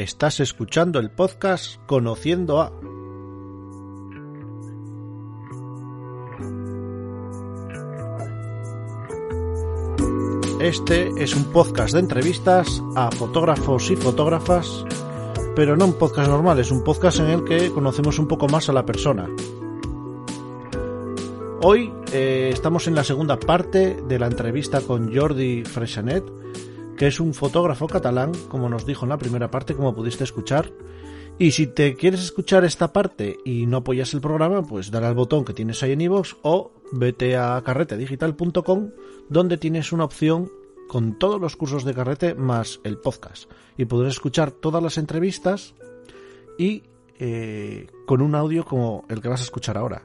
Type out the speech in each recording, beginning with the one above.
Estás escuchando el podcast Conociendo a... Este es un podcast de entrevistas a fotógrafos y fotógrafas, pero no un podcast normal, es un podcast en el que conocemos un poco más a la persona. Hoy eh, estamos en la segunda parte de la entrevista con Jordi Freixanet, que es un fotógrafo catalán, como nos dijo en la primera parte, como pudiste escuchar. Y si te quieres escuchar esta parte y no apoyas el programa, pues dale al botón que tienes ahí en iVoox o vete a carretedigital.com donde tienes una opción con todos los cursos de carrete más el podcast. Y podrás escuchar todas las entrevistas y eh, con un audio como el que vas a escuchar ahora.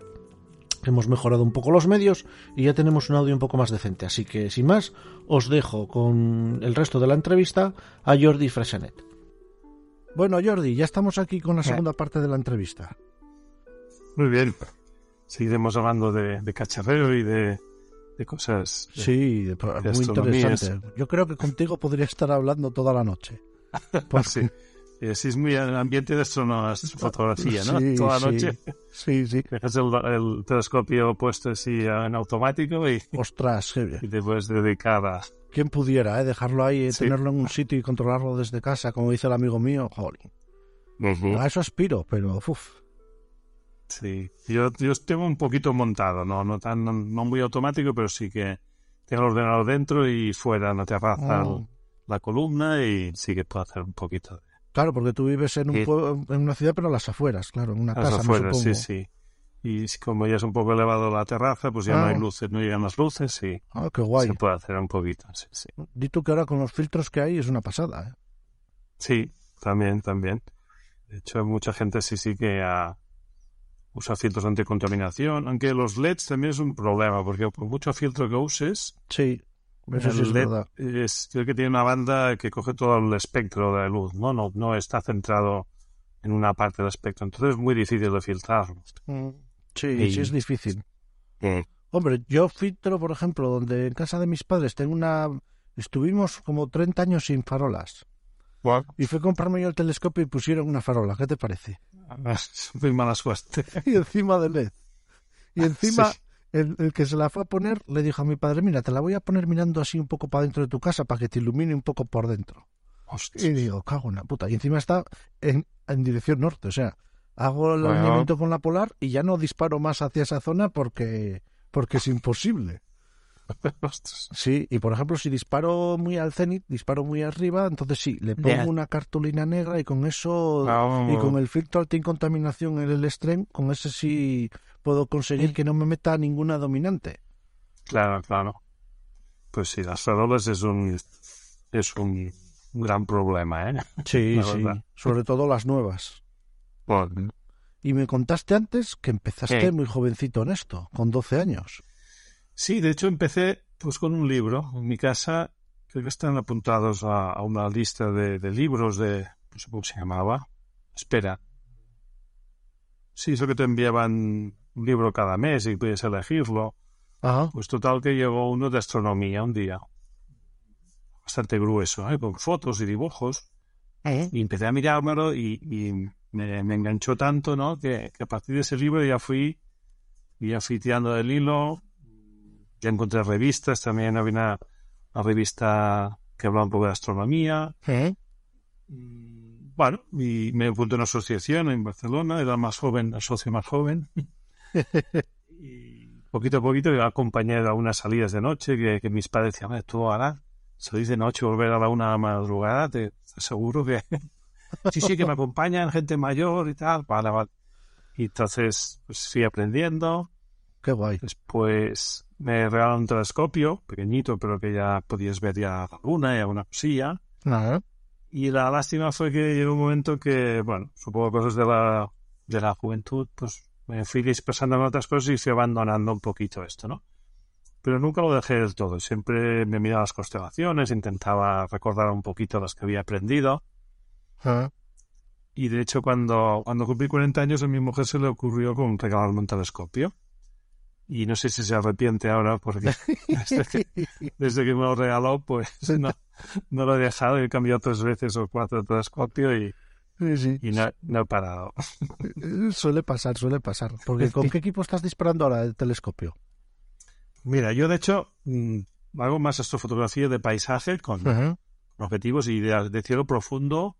Hemos mejorado un poco los medios y ya tenemos un audio un poco más decente. Así que, sin más, os dejo con el resto de la entrevista a Jordi Fresenet. Bueno, Jordi, ya estamos aquí con la segunda parte de la entrevista. Muy bien. Seguiremos hablando de, de cacharreo y de, de cosas. De, sí, de, de muy interesante. Yo creo que contigo podría estar hablando toda la noche. Porque... sí. Eh, sí, es muy el ambiente de fotografía, ¿no? Sí, Toda la sí. noche Sí, sí. dejas el, el telescopio puesto así en automático y, Ostras, qué- y te puedes dedicar a... ¿quién pudiera, eh? Dejarlo ahí, Sí. tenerlo en un sitio y controlarlo desde casa, como dice el amigo mío. Joder. A eso aspiro, pero uff. Sí, yo, yo tengo un poquito montado, no, no tan, no muy automático, pero sí que tengo el ordenador dentro y fuera en la terraza Oh. la columna y sí que puedo hacer un poquito de Claro, porque tú vives en, un pueblo- en una ciudad, pero a las afueras, claro, en una las casa, afueras, sí, sí. Y como ya es un poco elevado la terraza, pues ya no Ah. hay luces, no llegan las luces y Ah, qué guay. se puede hacer un poquito, sí, sí. Di tú que ahora con los filtros que hay es una pasada, ¿eh? Sí, también, también. De hecho, mucha gente sí, sí que ah, usa filtros anticontaminación, aunque los LEDs también es un problema, porque por mucho filtro que uses, Sí, eso sí el es LED verdad. es creo que tiene una banda que coge todo el espectro de la luz, ¿no? No, no está centrado en una parte del espectro, entonces es muy difícil de filtrarlo. Mm, Sí, Y- sí es difícil. Hombre, yo filtro, por ejemplo, donde en casa de mis padres tengo una... Estuvimos como 30 años sin farolas. Y fue a comprarme yo el telescopio y pusieron una farola. ¿Qué te parece? Es muy mala suerte. Y encima de LED. Y encima, Sí. El, el que se la fue a poner le dijo a mi padre, mira, te la voy a poner mirando así un poco para dentro de tu casa para que te ilumine un poco por dentro. Y digo, cago en la puta. Y encima está en, en dirección norte. O sea, hago el Bueno. alineamiento con la polar y ya no disparo más hacia esa zona porque, porque es imposible. Sí, y por ejemplo, si disparo muy al cenit, disparo muy arriba, entonces sí, le pongo una cartulina negra y con eso, Ah, y con el filtro anticontaminación en el stream, con ese sí puedo conseguir que no me meta ninguna dominante. Claro, claro. Pues sí, las farolas es un es un gran problema, ¿eh? Sí, sí, sobre todo las nuevas. Bueno, Y me contaste antes que empezaste muy jovencito en esto, con 12 años. Sí, de hecho empecé pues con un libro. En mi casa creo que están apuntados a, a una lista de, de libros de... no sé cómo se llamaba. Espera. Sí, eso que te enviaban un libro cada mes y puedes elegirlo. Ajá. Pues total que llegó uno de astronomía un día. Bastante grueso, ¿eh? con fotos y dibujos. Y empecé a mirármelo y, y me, me enganchó tanto, ¿no? Que, que a partir de ese libro ya fui, ya fui tirando del hilo. Ya encontré revistas, también había una, una revista que hablaba un poco de astronomía. ¿Eh? Mm, Bueno, y me apunté a una asociación en Barcelona, era más joven, el socio más joven. y poquito a poquito yo acompañé a unas salidas de noche que, que mis padres decían, "Hombre, tú ahora salís de noche, volver a la una de la madrugada, te aseguro que... sí, sí, que me acompañan gente mayor y tal. Vale, vale. Y entonces, pues fui aprendiendo. Qué guay. Después me regalaron un telescopio, pequeñito, pero que ya podías ver ya la luna y alguna cosilla. Nada. Y la lástima fue que llegó un momento que, bueno, supongo cosas de la, de la juventud, pues me fui dispersando en otras cosas y fui abandonando un poquito esto, ¿no? Pero nunca lo dejé del todo. Siempre me miraba las constelaciones, intentaba recordar un poquito las que había aprendido. Ah. Y de hecho, cuando, cuando cumplí 40 años, a mi mujer se le ocurrió con regalarme un telescopio. Y no sé si se arrepiente ahora, porque desde que, desde que me lo regaló, pues no, no lo he dejado. He cambiado tres veces o cuatro telescopio y, Sí, sí. Y no, no he parado. Suele pasar, suele pasar. Porque ¿con qué equipo estás disparando ahora el telescopio? Mira, yo de hecho mm, hago más astrofotografía de paisaje con objetivos y de, de cielo profundo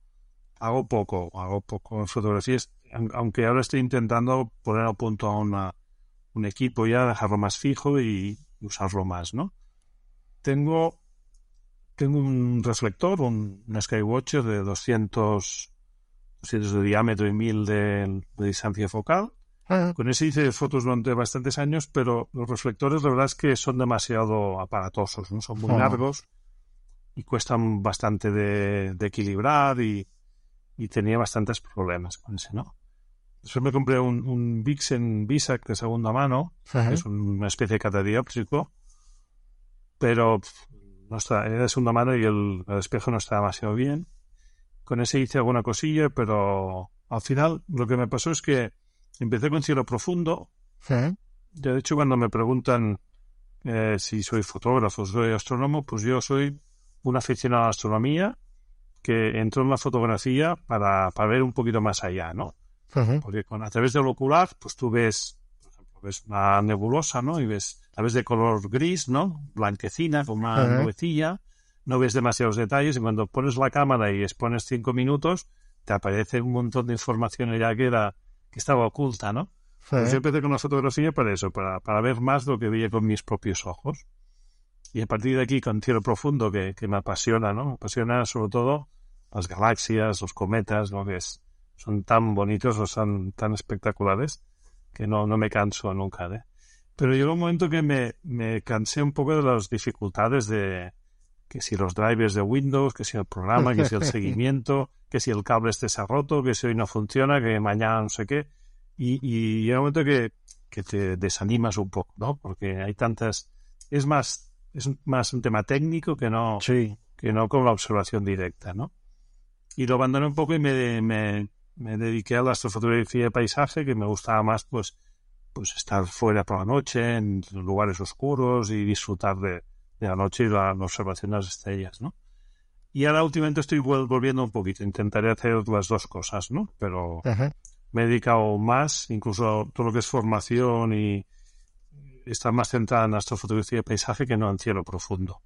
hago poco, hago poco en fotografías, aun- aunque ahora estoy intentando poner a punto a una, un equipo ya, dejarlo más fijo y usarlo más, ¿no? Tengo, tengo un reflector, un, un Skywatcher de 200, 200 de diámetro y 1000 de, de distancia focal. Ah, Con ese hice fotos durante bastantes años, pero los reflectores la verdad es que son demasiado aparatosos, ¿no? Son muy largos y cuestan bastante de, de equilibrar y, y tenía bastantes problemas con ese, ¿no? Después me compré un, un Vixen Bisac de segunda mano, ajá. que es una especie de catadióptrico, pero no está, era de segunda mano y el, el espejo no está demasiado bien. Con ese hice alguna cosilla, pero al final lo que me pasó es que empecé con cielo profundo. Ya, De hecho, cuando me preguntan eh, si soy fotógrafo, soy astrónomo, pues yo soy un aficionado a la astronomía que entró en la fotografía para, para ver un poquito más allá, ¿no? Porque con, a través del ocular, pues tú ves, por ejemplo, ves una nebulosa, ¿no? Y ves, la ves de color gris, ¿no? Blanquecina, con una Ajá. nubecilla, no ves demasiados detalles y cuando pones la cámara y expones cinco minutos, te aparece un montón de información ya que era, que estaba oculta, ¿no? Pues yo empecé con la fotografía para eso, para, para ver más lo que veía con mis propios ojos. Y a partir de aquí, con cielo profundo, que, que me apasiona, ¿no? Me apasiona sobre todo las galaxias, los cometas, lo que es. Son tan bonitos o son tan espectaculares que no, no me canso nunca, ¿eh? Pero llegó un momento que me, me cansé un poco de las dificultades de que si los drivers de Windows, que si el programa, que si el seguimiento, que si el cable este se ha roto, que si hoy no funciona, que mañana no sé qué. Y, y llega un momento que, que te desanimas un poco, ¿no? Porque hay tantas... Es más, es más un tema técnico que no, Sí. que no con la observación directa, ¿no? Y lo abandoné un poco y me, me, me dediqué a la astrofotografía de paisaje, que me gustaba más, pues, pues estar fuera por la noche, en lugares oscuros y disfrutar de, de la noche y la, la observación de las estrellas, ¿no? Y ahora últimamente estoy vol- volviendo un poquito, intentaré hacer las dos cosas, ¿no? Pero Ajá. me he dedicado más, incluso todo lo que es formación y estar más centrada en astrofotografía de paisaje que no en cielo profundo.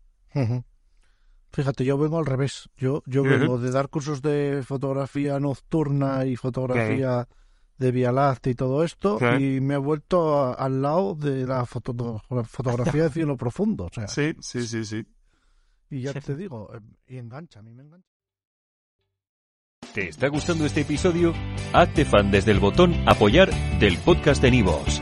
Fíjate, yo vengo al revés. Yo, yo Ujú. vengo de dar cursos de fotografía nocturna y fotografía de Vía Láctea y todo esto, Ok. y me he vuelto a- al lado de la foto- fotografía de cielo profundo. O sea, Sí, sí, sí, sí. y ya te digo, eh, y engancha, a mí me engancha. ¿Te está gustando este episodio? Hazte fan desde el botón Apoyar del podcast de Nivos.